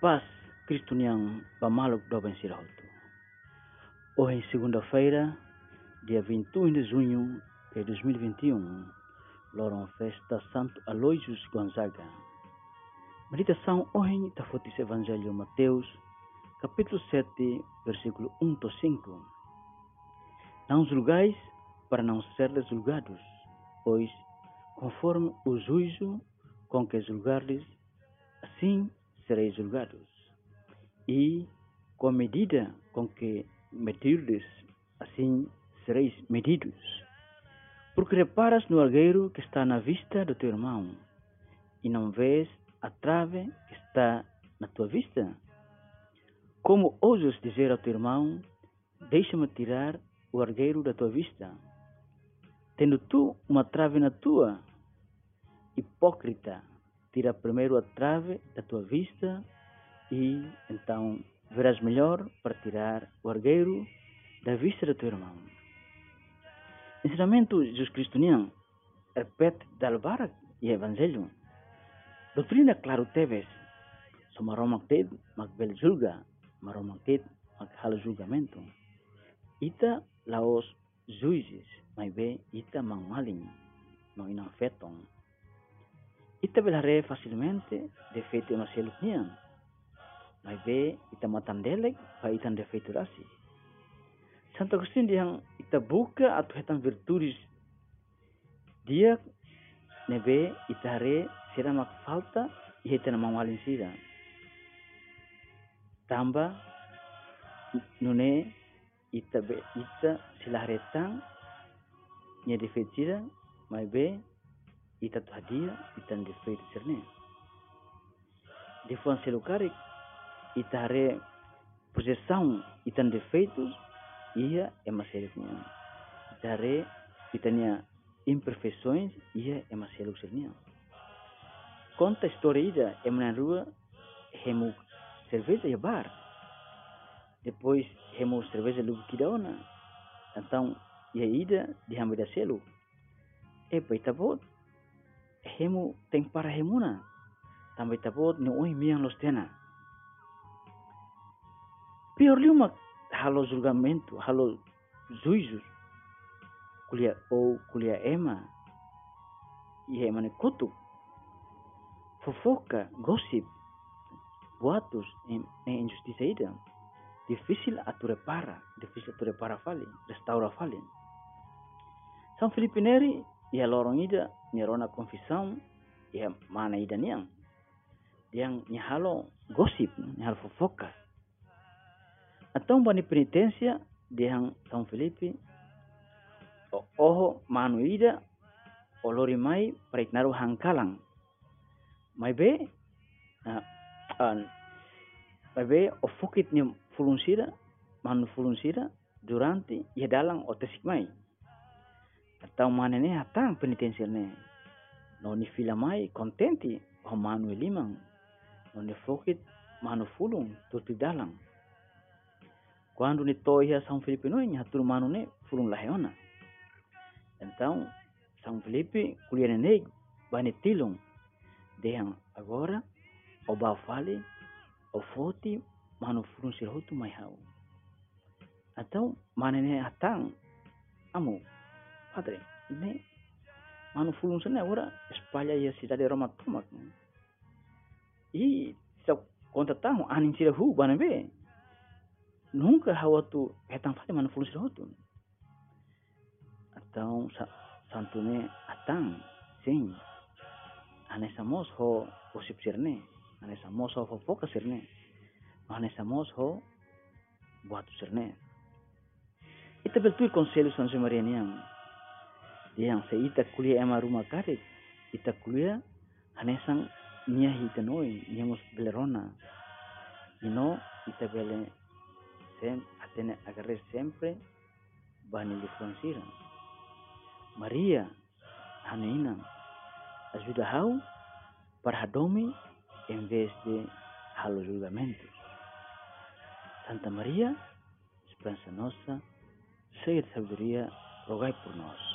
paz Cristo yang bamaluk do vencida hotu. Hoje, segunda-feira, dia 21 de junho de 2021, loram festa Santo Aloysius Gonzaga. Meditação hoje da Fotis Evangelho Mateus, capítulo 7, versículo 1 a 5. Não julgais para não serdes julgados, pois, conforme o juízo com que julgardes, assim sereis julgados. E com a medida com que medirdes, assim sereis medidos. Porque reparas no algueiro que está na vista do teu irmão, e não vês a trave que está na tua vista? Como ousas dizer ao teu irmão, deixa-me tirar o argueiro da tua vista? Tendo tu uma trave na tua, hipócrita, tira primeiro a trave da tua vista e então verás melhor para tirar o argueiro da vista do teu irmão. Ensinamento de Jesus Cristo niang repete dalbarak e evangelho. Doutrina claro teves, so maromak ted magbel julga, maromak ted maghalo julgamento. Ita laos juízes, mas be ita mangmaling, não inang fetong. Ita belare facilmente defeito no cielo niang. Mas be ita matandelek pa itan defeito rasi. Santo Agostinho yang ita buka atau hetan virtudes dia ita hare sira mak falta hetan mawalin sira. Tamba nune ita be ita sila haretang nya defeito sira mai be y está tu guía y tan después de ser ne de fuanse lugar e está re projeção e defeitos e é uma série de e está imperfeições ia é uma conta a história é uma rua remo cerveja e bar. Depois remo cerveja logo que então e a ida de ramo da selo. E pois tá bom hemu tem para hemuna. Também tabot no oi miang los tena. Pior liumak halo julgamento, halo juízos, kuliah ou kuliah ema, e ema ne kutuk, fofoca, gossip, boatos, em, em injustiça ida, difícil atu repara, difícil atu repara fali, restaura fali. São Filipe Neri, ia lorong ida, nirona confissão, ia mana ida niang, yang nyahalo gossip, nyahalo fofoca, atau bani de São Felipe o oho manuida o lori mai praitnaru hangkalang. Mai be uh, uh, mai be o fukit ni fulunsira manu fulunsira durante ia dalang o tesik mai atau mana ne hatang penitência ne no ni fila mai contenti o manu limang. No ni fukit manu fulung tutu dalang. Quando ni toia São Felipe no nya tur manu ne fulung laheona então São Felipe kuliah ne bani tilung. De yang agora o ba fale o foti manu fulung sirhotu mai hau. Atau mana ne atang amu padre ne manu fulung sene agora espalha ia cidade de Roma tomak e se conta tahu anin sira hu bana be nunca hawatu hetang fale mana fulus rotu atau sa santune atang sing ane samos ho posip sirne ane samos ho foka sirne ane samos ho buat sirne ita betul konselu san Maria niang yang se ita kuliah ema rumah karet ita kuliah ane sang nia hitanoi niamos belerona ino ita bele sem, atene agarre sempre bani li. Maria, Hanina, ajuda hau para hadomi em vez de halo julgamentos. Santa Maria, esperança nossa, cheia de sabedoria, rogai por nós.